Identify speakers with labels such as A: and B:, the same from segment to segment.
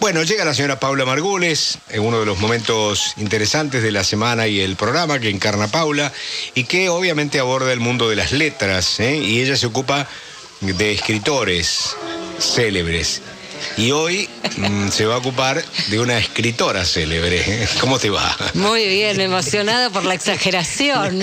A: Bueno, llega la señora Paula Margules, en uno de los momentos interesantes de la semana y el programa que encarna Paula y que obviamente aborda el mundo de las letras, ¿eh? y ella se ocupa de escritores célebres. Y hoy mm, se va a ocupar de una escritora célebre. ¿Cómo te va?
B: Muy bien, emocionada por la exageración.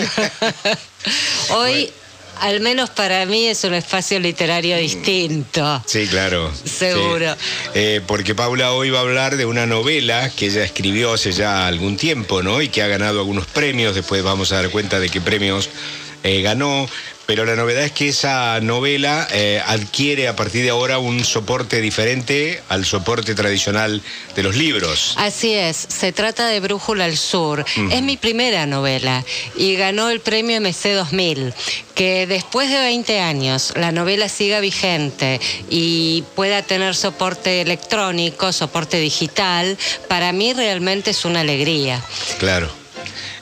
B: hoy al menos para mí es un espacio literario distinto.
A: Sí, claro.
B: Seguro.
A: Eh, porque Paula hoy va a hablar de una novela que ella escribió hace ya algún tiempo, ¿no? Y que ha ganado algunos premios. Después vamos a dar cuenta de qué premios eh, ganó. Pero la novedad es que esa novela eh, adquiere a partir de ahora un soporte diferente al soporte tradicional de los libros.
B: Así es, se trata de Brújula al Sur. Es mi primera novela y ganó el premio MC 2000. Que después de 20 años la novela siga vigente y pueda tener soporte electrónico, soporte digital, para mí realmente es una alegría.
A: Claro.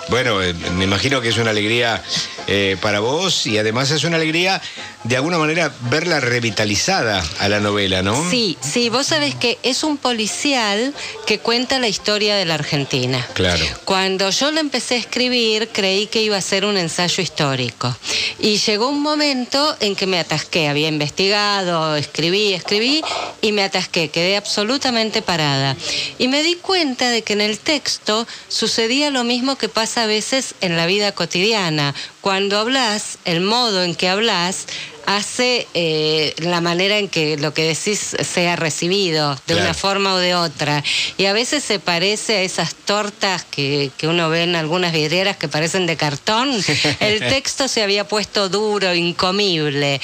A: Bueno, eh, me imagino que es una alegría eh, para vos y además es una alegría de alguna manera verla revitalizada a la novela, ¿no?
B: Sí, sí, vos sabés que es un policial que cuenta la historia de la Argentina.
A: Claro.
B: Cuando yo lo empecé a escribir creí que iba a ser un ensayo histórico y llegó un momento en que me atasqué, había investigado, escribí, escribí y me atasqué, quedé absolutamente parada. Y me di cuenta de que en el texto sucedía lo mismo que pasa a veces en la vida cotidiana cuando hablas, el modo en que hablas hace eh, la manera en que lo que decís sea recibido de una forma o de otra. Y a veces se parece a esas tortas que, que uno ve en algunas vidrieras que parecen de cartón. El texto se había puesto duro, incomible,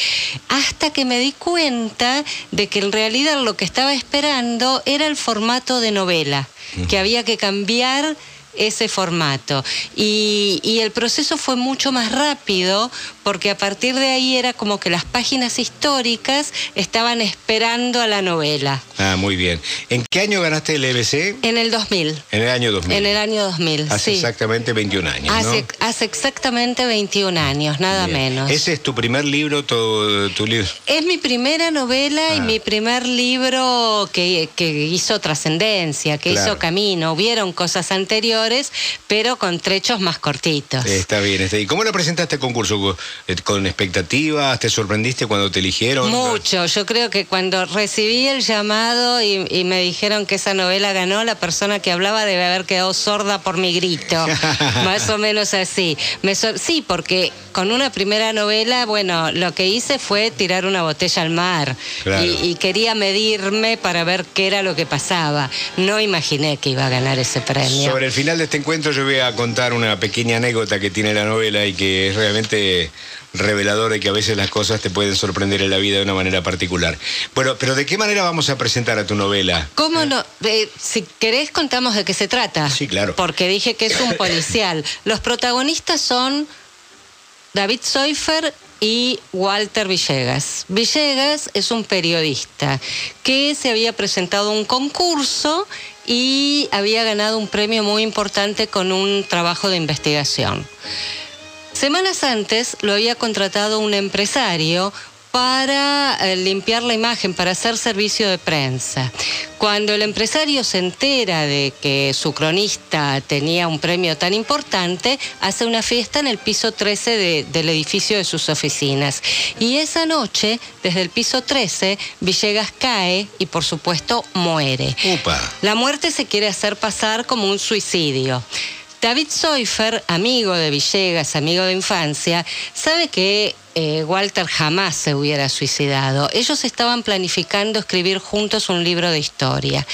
B: hasta que me di cuenta de que en realidad lo que estaba esperando era el formato de novela, que había que cambiar ese formato. Y, el proceso fue mucho más rápido porque a partir de ahí era como que las páginas históricas estaban esperando a la novela.
A: Ah, muy bien. ¿En qué año ganaste el EBC?
B: En el 2000.
A: En el año 2000.
B: En el año 2000.
A: Hace exactamente 21 años.
B: Hace, hace exactamente 21 años, nada menos.
A: ¿Ese es tu primer libro, tu, tu libro?
B: Es mi primera novela y ah. mi primer libro que, hizo trascendencia, que hizo camino. Hubieron cosas anteriores, pero con trechos más cortitos.
A: Está bien. Está. ¿Y cómo lo presentaste al concurso? Eh, ¿Con expectativas? ¿Te sorprendiste cuando te eligieron?
B: Mucho. Yo creo que cuando recibí el llamado y, me dijeron que esa novela ganó, la persona que hablaba debe haber quedado sorda por mi grito. Más o menos así. sí, porque con una primera novela, bueno, lo que hice fue tirar una botella al mar. Y, y quería medirme para ver qué era lo que pasaba. No imaginé que iba a ganar ese premio.
A: Sobre el final de este encuentro yo voy a contar una pequeña anécdota que tiene la novela y que es realmente revelador de que a veces las cosas te pueden sorprender en la vida de una manera particular. Bueno, pero ¿de qué manera vamos a presentar a tu novela?
B: ¿Cómo no? si querés contamos de qué se trata.
A: Sí, claro.
B: Porque dije que es un policial. Los protagonistas son David Seufer y Walter Villegas. Villegas es un periodista que se había presentado a un concurso y había ganado un premio muy importante con un trabajo de investigación. Semanas antes lo había contratado un empresario para eh, limpiar la imagen, para hacer servicio de prensa. Cuando el empresario se entera de que su cronista tenía un premio tan importante, hace una fiesta en el piso 13 del edificio de sus oficinas. Y esa noche, desde el piso 13, Villegas cae y por supuesto muere. La muerte se quiere hacer pasar como un suicidio. David Seufer, amigo de Villegas, amigo de infancia, sabe que eh, Walter jamás se hubiera suicidado. Ellos estaban planificando escribir juntos un libro de historia.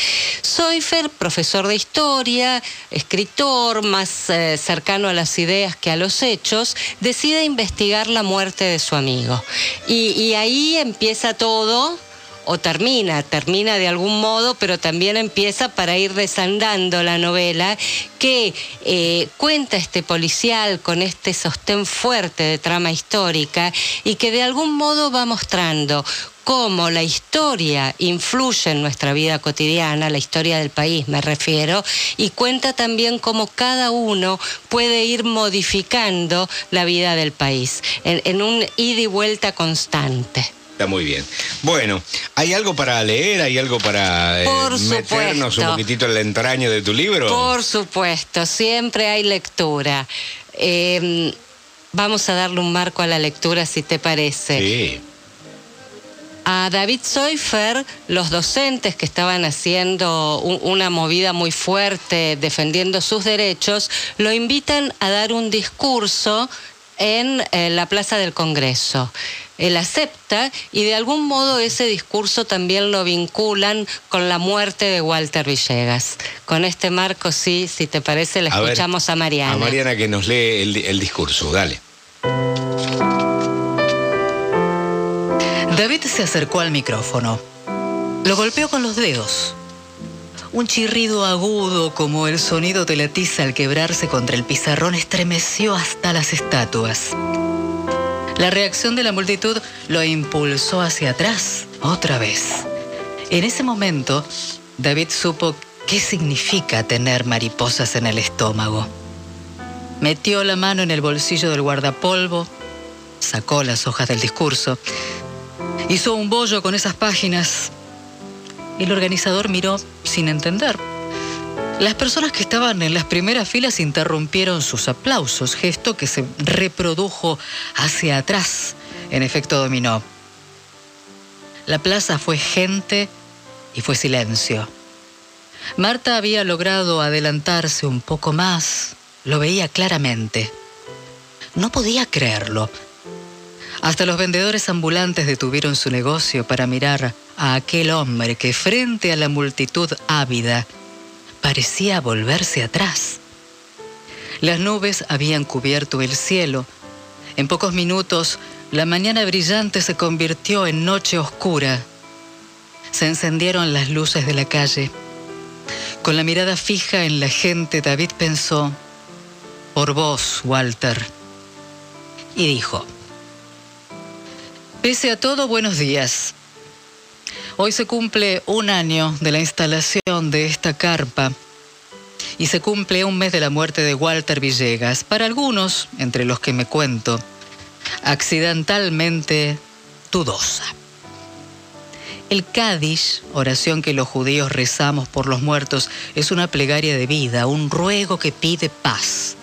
B: Seufer, profesor de historia, escritor, más eh, cercano a las ideas que a los hechos, decide investigar la muerte de su amigo. y ahí empieza todo o termina, termina de algún modo, pero también empieza para ir desandando la novela que eh, cuenta este policial con este sostén fuerte de trama histórica y que de algún modo va mostrando cómo la historia influye en nuestra vida cotidiana, la historia del país me refiero, y cuenta también cómo cada uno puede ir modificando la vida del país en, en un ida y vuelta constante.
A: Está muy bien. Bueno, ¿hay algo para leer? ¿Hay algo para eh,
B: Por
A: meternos un poquitito en la entraña de tu libro?
B: Por supuesto, siempre hay lectura. Eh, vamos a darle un marco a la lectura, si te parece.
A: Sí.
B: A David Seufer, los docentes que estaban haciendo un- una movida muy fuerte defendiendo sus derechos, lo invitan a dar un discurso en eh, la Plaza del Congreso. Él acepta y de algún modo ese discurso también lo vinculan con la muerte de Walter Villegas. Con este marco, sí, si te parece, le
A: A ver,
B: escuchamos a Mariana.
A: A Mariana que nos lee el, el discurso, dale.
C: David se acercó al micrófono. Lo golpeó con los dedos. Un chirrido agudo como el sonido de la tiza al quebrarse contra el pizarrón estremeció hasta las estatuas. La reacción de la multitud lo impulsó hacia atrás, otra vez. En ese momento, David supo qué significa tener mariposas en el estómago. Metió la mano en el bolsillo del guardapolvo, sacó las hojas del discurso Hizo un bollo con esas páginas. El organizador miró sin entender. Las personas que estaban en las primeras filas interrumpieron sus aplausos, gesto que se reprodujo hacia atrás en efecto dominó. La plaza fue gente y fue silencio. Marta había logrado adelantarse un poco más, lo veía claramente. No podía creerlo. Hasta los vendedores ambulantes detuvieron su negocio para mirar a aquel hombre que frente a la multitud ávida parecía volverse atrás. Las nubes habían cubierto el cielo. En pocos minutos, la mañana brillante se convirtió en noche oscura. Se encendieron las luces de la calle. Con la mirada fija en la gente, David pensó, por vos, Walter. Y dijo, Pese a todo, buenos días. Hoy se cumple un año de la instalación de esta carpa y se cumple un mes de la muerte de Walter Villegas. Para algunos, entre los que me cuento, accidentalmente dudosa. El Kaddish, oración que los judíos rezamos por los muertos, es una plegaria de vida, un ruego que pide paz.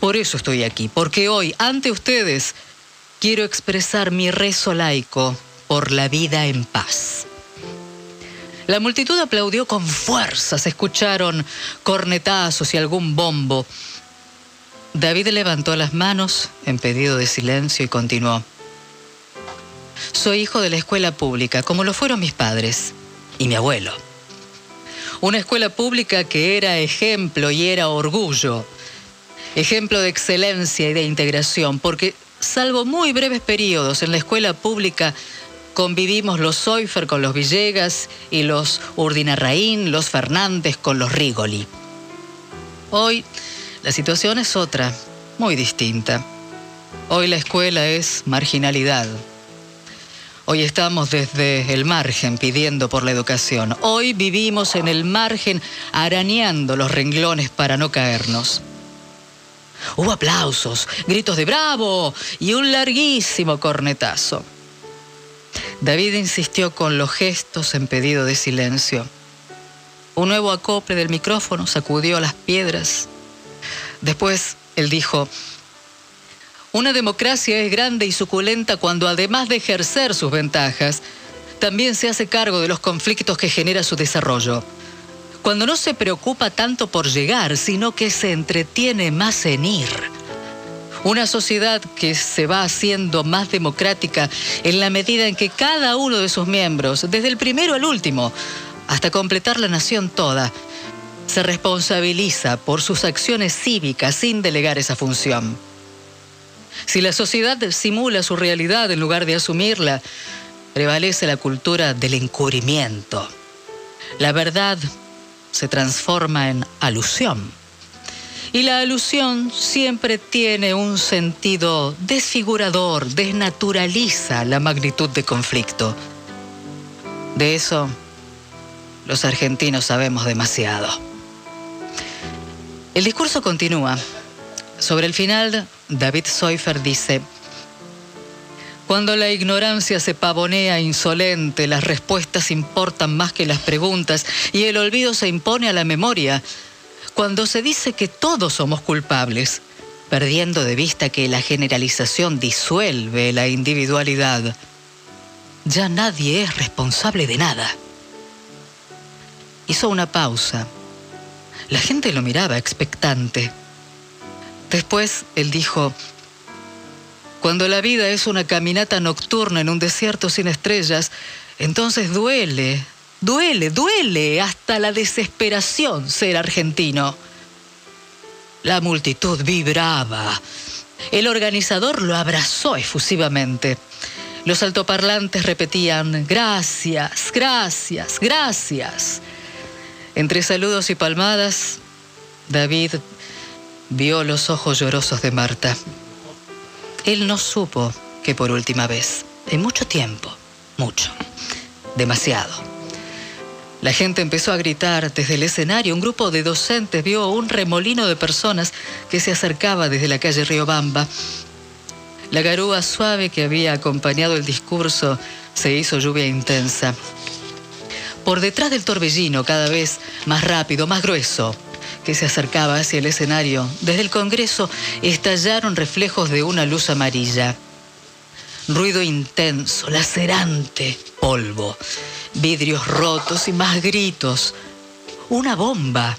C: Por eso estoy aquí, porque hoy, ante ustedes, quiero expresar mi rezo laico por la vida en paz. La multitud aplaudió con fuerza, se escucharon cornetazos y algún bombo. David levantó las manos en pedido de silencio y continuó. Soy hijo de la escuela pública, como lo fueron mis padres y mi abuelo. Una escuela pública que era ejemplo y era orgullo, ejemplo de excelencia y de integración, porque salvo muy breves periodos en la escuela pública, convivimos los Soifer con los Villegas y los Urdinarraín, los Fernández con los Rigoli. Hoy la situación es otra, muy distinta. Hoy la escuela es marginalidad. Hoy estamos desde el margen pidiendo por la educación. Hoy vivimos en el margen arañando los renglones para no caernos. Hubo aplausos, gritos de bravo y un larguísimo cornetazo. David insistió con los gestos en pedido de silencio. Un nuevo acople del micrófono sacudió las piedras. Después él dijo, una democracia es grande y suculenta cuando además de ejercer sus ventajas, también se hace cargo de los conflictos que genera su desarrollo. Cuando no se preocupa tanto por llegar, sino que se entretiene más en ir. Una sociedad que se va haciendo más democrática en la medida en que cada uno de sus miembros, desde el primero al último, hasta completar la nación toda, se responsabiliza por sus acciones cívicas sin delegar esa función. Si la sociedad simula su realidad en lugar de asumirla, prevalece la cultura del encubrimiento. La verdad se transforma en alusión. Y la alusión siempre tiene un sentido desfigurador, desnaturaliza la magnitud de conflicto. De eso los argentinos sabemos demasiado. El discurso continúa. Sobre el final, David Seufer dice, Cuando la ignorancia se pavonea insolente, las respuestas importan más que las preguntas y el olvido se impone a la memoria. Cuando se dice que todos somos culpables, perdiendo de vista que la generalización disuelve la individualidad, ya nadie es responsable de nada. Hizo una pausa. La gente lo miraba expectante. Después él dijo, cuando la vida es una caminata nocturna en un desierto sin estrellas, entonces duele, duele, duele hasta la desesperación ser argentino. La multitud vibraba. El organizador lo abrazó efusivamente. Los altoparlantes repetían, gracias, gracias, gracias. Entre saludos y palmadas, David vio los ojos llorosos de Marta. Él no supo que por última vez, en mucho tiempo, mucho, demasiado. La gente empezó a gritar desde el escenario. Un grupo de docentes vio un remolino de personas que se acercaba desde la calle Riobamba. La garúa suave que había acompañado el discurso se hizo lluvia intensa. Por detrás del torbellino, cada vez más rápido, más grueso, que se acercaba hacia el escenario, desde el Congreso estallaron reflejos de una luz amarilla. Ruido intenso, lacerante, polvo, vidrios rotos y más gritos. Una bomba.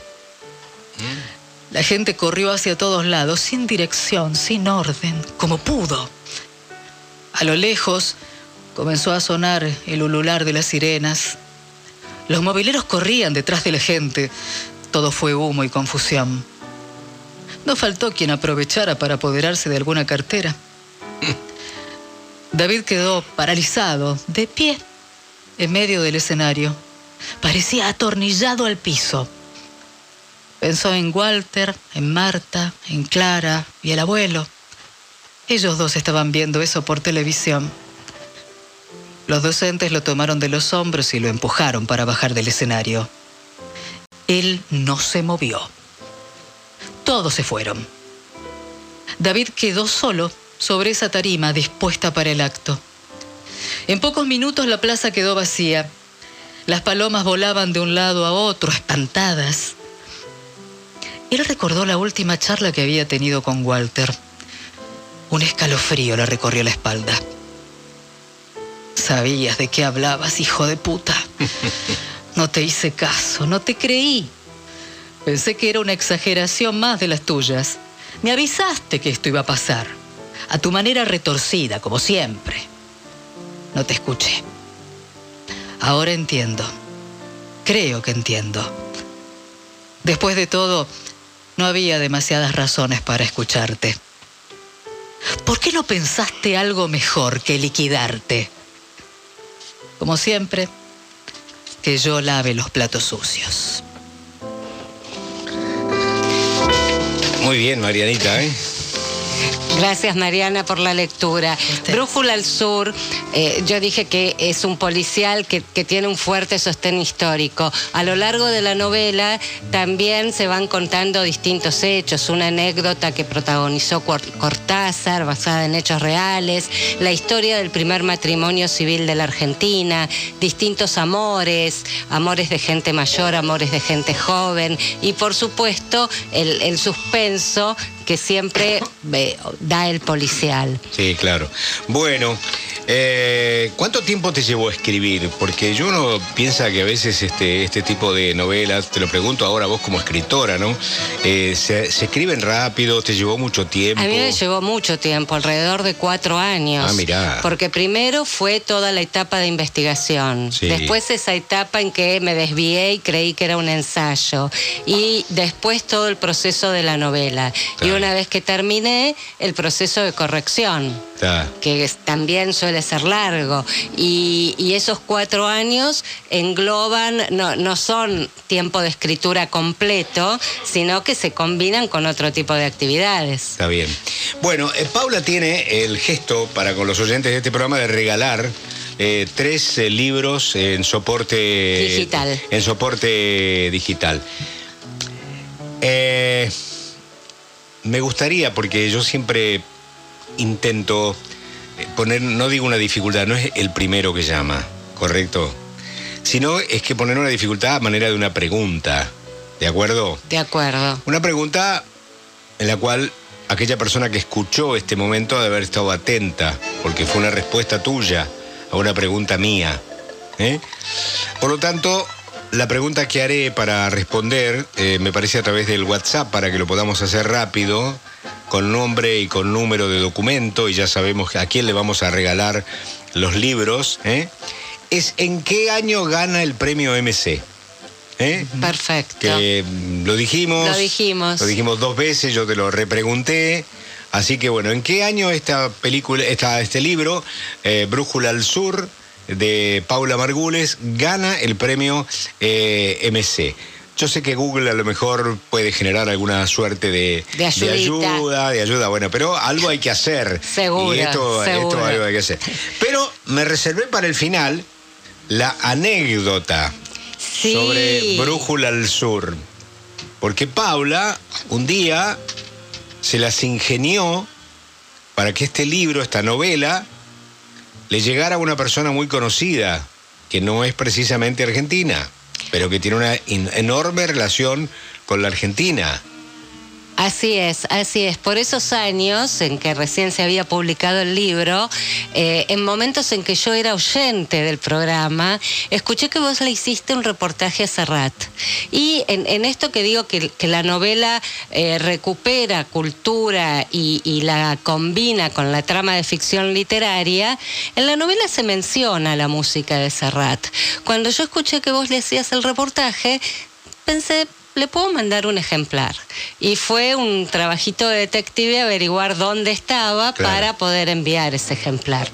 C: La gente corrió hacia todos lados, sin dirección, sin orden, como pudo. A lo lejos comenzó a sonar el ulular de las sirenas. Los mobileros corrían detrás de la gente, todo fue humo y confusión. No faltó quien aprovechara para apoderarse de alguna cartera. David quedó paralizado, de pie, en medio del escenario. Parecía atornillado al piso. Pensó en Walter, en Marta, en Clara y el abuelo. Ellos dos estaban viendo eso por televisión. Los docentes lo tomaron de los hombros y lo empujaron para bajar del escenario. Él no se movió. Todos se fueron. David quedó solo sobre esa tarima dispuesta para el acto. En pocos minutos la plaza quedó vacía. Las palomas volaban de un lado a otro, espantadas. Él recordó la última charla que había tenido con Walter. Un escalofrío le recorrió la espalda. Sabías de qué hablabas, hijo de puta. No te hice caso, no te creí. Pensé que era una exageración más de las tuyas. Me avisaste que esto iba a pasar. A tu manera retorcida, como siempre. No te escuché. Ahora entiendo. Creo que entiendo. Después de todo, no había demasiadas razones para escucharte. ¿Por qué no pensaste algo mejor que liquidarte? Como siempre, que yo lave los platos sucios.
A: Muy bien, Marianita, ¿eh?
B: Gracias Mariana por la lectura. Brújula al Sur, eh, yo dije que es un policial que, tiene un fuerte sostén histórico. A lo largo de la novela también se van contando distintos hechos, una anécdota que protagonizó Cortázar basada en hechos reales, la historia del primer matrimonio civil de la Argentina, distintos amores, amores de gente mayor, amores de gente joven y por supuesto el, el suspenso que siempre da el policial.
A: Sí, claro. Bueno, eh, ¿cuánto tiempo te llevó a escribir? Porque yo uno piensa que a veces este, este tipo de novelas, te lo pregunto ahora vos como escritora, ¿no? Eh, se, escriben rápido, te llevó mucho tiempo.
B: A mí me llevó mucho tiempo, alrededor de cuatro años.
A: Ah, mirá.
B: Porque primero fue toda la etapa de investigación. Después esa etapa en que me desvié y creí que era un ensayo. Y después todo el proceso de la novela. Y una vez que terminé, el proceso de corrección. Que también suele de ser largo. Y, esos cuatro años engloban, no, no son tiempo de escritura completo, sino que se combinan con otro tipo de actividades.
A: Está bien. Bueno, eh, Paula tiene el gesto para con los oyentes de este programa de regalar eh, tres eh, libros en soporte
B: digital.
A: En soporte digital. me gustaría, porque yo siempre intento poner, no digo una dificultad, no es el primero que llama, ¿correcto? Sino es que poner una dificultad a manera de una pregunta, ¿de acuerdo?
B: De acuerdo.
A: Una pregunta en la cual aquella persona que escuchó este momento de haber estado atenta, porque fue una respuesta tuya a una pregunta mía. ¿eh? Por lo tanto, la pregunta que haré para responder eh, me parece a través del WhatsApp para que lo podamos hacer rápido, con nombre y con número de documento, y ya sabemos a quién le vamos a regalar los libros, ¿eh? es en qué año gana el premio MC. ¿Eh?
B: Perfecto.
A: Que mm, lo dijimos.
B: Lo dijimos.
A: Lo dijimos dos veces, yo te lo repregunté. Así que bueno, ¿en qué año esta película, esta, este libro, eh, Brújula al Sur, de Paula Margules, gana el premio eh, MC? Yo sé que Google a lo mejor puede generar alguna suerte de, ayuda, de ayuda, bueno, pero algo hay que hacer.
B: Seguro,
A: Y esto,
B: seguro.
A: esto algo hay que hacer. Pero me reservé para el final la anécdota
B: Sí.
A: sobre Brújula al Sur. Porque Paula un día se las ingenió para que este libro, esta novela, le llegara a una persona muy conocida, que no es precisamente argentina, pero que tiene una enorme relación con la Argentina.
B: Así es, así es. Por esos años en que recién se había publicado el libro, eh, en momentos en que yo era oyente del programa, escuché que vos le hiciste un reportaje a Serrat. Y en, esto que digo que, que la novela eh, recupera cultura y, y la combina con la trama de ficción literaria, en la novela se menciona la música de Serrat. Cuando yo escuché que vos le hacías el reportaje, pensé, le puedo mandar un ejemplar. Y fue un trabajito de detective averiguar dónde estaba
A: Claro.
B: para poder enviar ese ejemplar.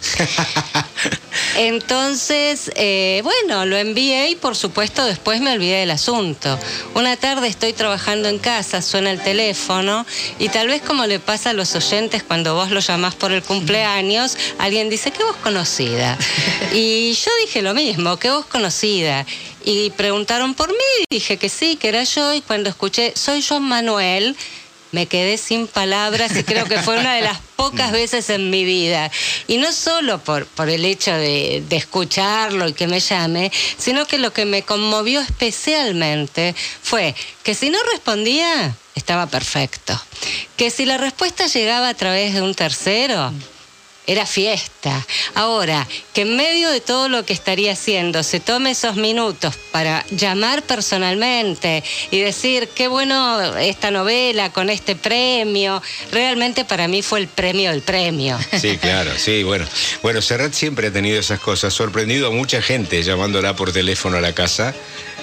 B: Entonces, eh, bueno, lo envié y por supuesto después me olvidé del asunto. Una tarde estoy trabajando en casa, suena el teléfono y tal vez como le pasa a los oyentes cuando vos lo llamás por el cumpleaños, alguien dice, ¿qué vos conocida? Y yo dije lo mismo, ¿qué vos conocida? Y preguntaron por mí, y dije que sí, que era yo y cuando escuché, soy John Manuel, me quedé sin palabras y creo que fue una de las pocas veces en mi vida. Y no solo por, por el hecho de, de escucharlo y que me llame, sino que lo que me conmovió especialmente fue que si no respondía, estaba perfecto. Que si la respuesta llegaba a través de un tercero, era fiesta. Ahora, que en medio de todo lo que estaría haciendo se tome esos minutos para llamar personalmente y decir qué bueno esta novela con este premio, realmente para mí fue el premio del premio.
A: Sí, claro, sí, bueno. Bueno, Serrat siempre ha tenido esas cosas, sorprendido a mucha gente llamándola por teléfono a la casa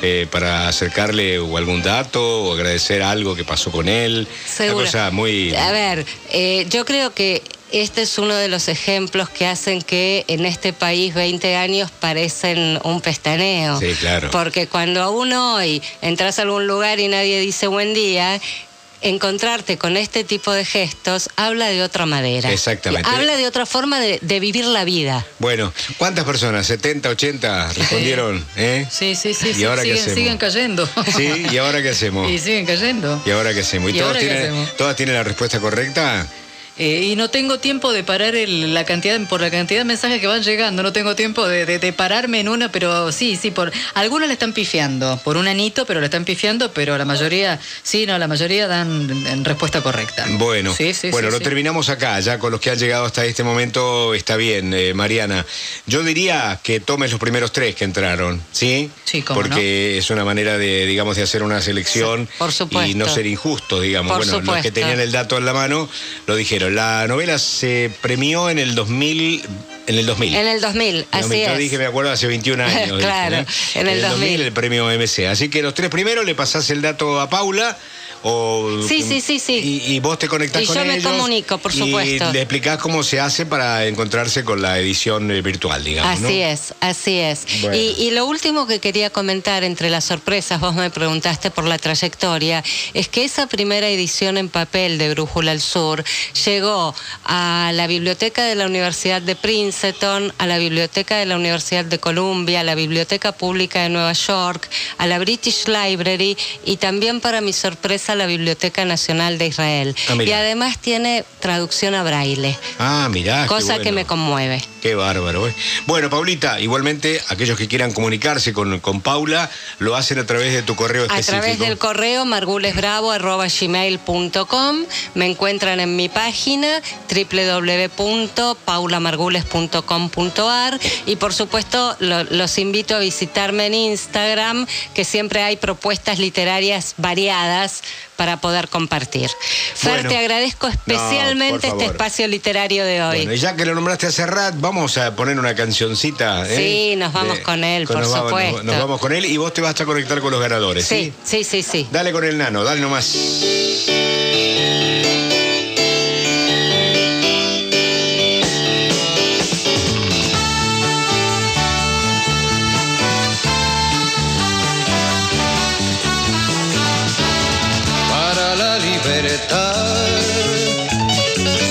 A: eh, para acercarle o algún dato o agradecer algo que pasó con él.
B: Seguro.
A: Una cosa muy...
B: A ver, eh, yo creo que este es uno de los ejemplos que hacen que en este país 20 años parecen un pestaneo.
A: Sí, claro.
B: Porque cuando uno hoy entras a algún lugar y nadie dice buen día, encontrarte con este tipo de gestos habla de otra manera.
A: Exactamente.
B: Habla de otra forma de, de vivir la vida.
A: Bueno, ¿cuántas personas? ¿70, 80 respondieron? ¿Eh?
C: Sí, sí, sí,
A: ¿Y
C: sí,
A: ahora qué
C: siguen,
A: hacemos?
C: siguen cayendo.
A: Sí, ¿y ahora qué hacemos?
C: Y siguen cayendo.
A: ¿Y ahora qué hacemos? ¿Y,
C: ¿Y
A: todos,
C: ahora qué
A: tienen,
C: hacemos?
A: todas tienen la respuesta correcta?
C: Eh, y no tengo tiempo de parar el- la cantidad, por la cantidad de mensajes que van llegando, no tengo tiempo de, de- de pararme en una, pero sí, sí, por algunos le están pifiando, por un anito, pero le están pifiando, pero la mayoría, sí, no, la mayoría dan en respuesta correcta.
A: Bueno,
C: Sí, sí,
A: bueno,
C: sí,
A: lo terminamos acá, ya con los que han llegado hasta este momento está bien, eh, Mariana. Yo diría que tomes los primeros tres que entraron, ¿sí?
C: Sí, cómo
A: Porque es una manera de, digamos, de hacer una selección
B: Sí, por supuesto.
A: y no ser injusto, digamos.
B: Por
A: bueno, los que tenían el dato en la mano lo dijeron. La novela se premió en el 2000, en el 2000.
B: En el 2000, así
A: 2000, Yo
B: es.
A: dije, me acuerdo, hace 21 años.
B: Claro,
A: dije, ¿no?
B: en el 2000.
A: el premio MC. Así que los tres primeros le pasás el dato a Paula. O,
B: Sí, sí, sí, sí.
A: Y, y vos te conectás
B: Y
A: con
B: yo me
A: ellos
B: comunico, por
A: Y
B: supuesto.
A: le explicás cómo se hace para encontrarse con la edición eh, virtual, digamos. ¿no?
B: Así es, así es.
A: Bueno.
B: Y, y lo último que quería comentar entre las sorpresas, vos me preguntaste por la trayectoria, es que esa primera edición en papel de Brújula al Sur llegó a la biblioteca de la Universidad de Princeton, a la biblioteca de la Universidad de Columbia, a la Biblioteca Pública de Nueva York, a la British Library y también para mi sorpresa maneja la Biblioteca Nacional de Israel.
A: Ah,
B: y además tiene traducción a braille,
A: Ah, mirá. qué
B: cosa que me conmueve.
A: Qué bárbaro. ¿eh? Bueno, Paulita, igualmente, aquellos que quieran comunicarse con, con Paula, lo hacen a través de tu correo
B: A
A: específico.
B: través del correo margulesbravo.gmail.com me encuentran en mi página www.paulamargules.com.ar y por supuesto lo- los invito a visitarme en Instagram que siempre hay propuestas literarias variadas para poder compartir. Fer,
A: Bueno.
B: te agradezco especialmente este espacio literario de hoy.
A: Bueno, y ya que lo nombraste a Serrat, vamos a poner una cancioncita. ¿eh?
B: Sí, nos vamos con él, por
A: nos vamos-
B: supuesto.
A: Nos, nos vamos con él y vos te vas a conectar con los ganadores. Sí.
B: sí, sí, sí, sí.
A: Dale con el nano, dale nomás.
D: para la libertad.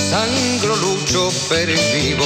D: Sangro, lucho, pervivo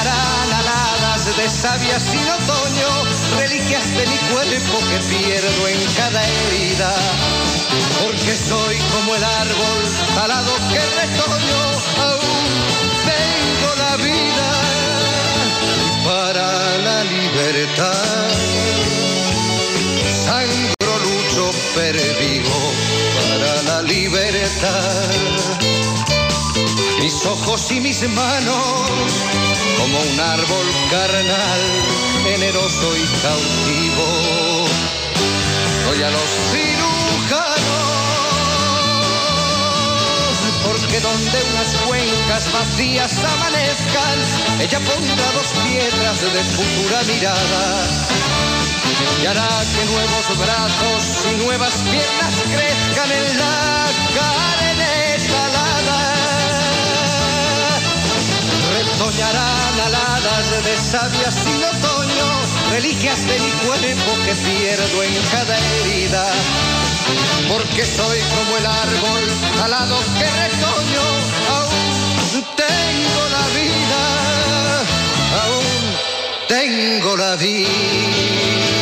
D: Retoñarán aladas de savia sin otoño, reliquias de mi cuerpo que pierdo en cada herida. Porque soy como el árbol talado que retoño, aún tengo la vida para la libertad. Sangro, lucho, pervivo para la libertad. Mis ojos y mis manos, como un árbol carnal, generoso y cautivo, doy a los cirujanos. Porque donde unas cuencas vacías amanezcan, ella pondrá dos piedras de futura mirada y hará que nuevos brazos y nuevas piernas crezcan en la carne Retoñarán aladas de savia sin otoño, reliquias de mi cuerpo que pierdo en cada herida. Porque soy como el árbol talado que retoño, aún tengo la vida, aún tengo la vida.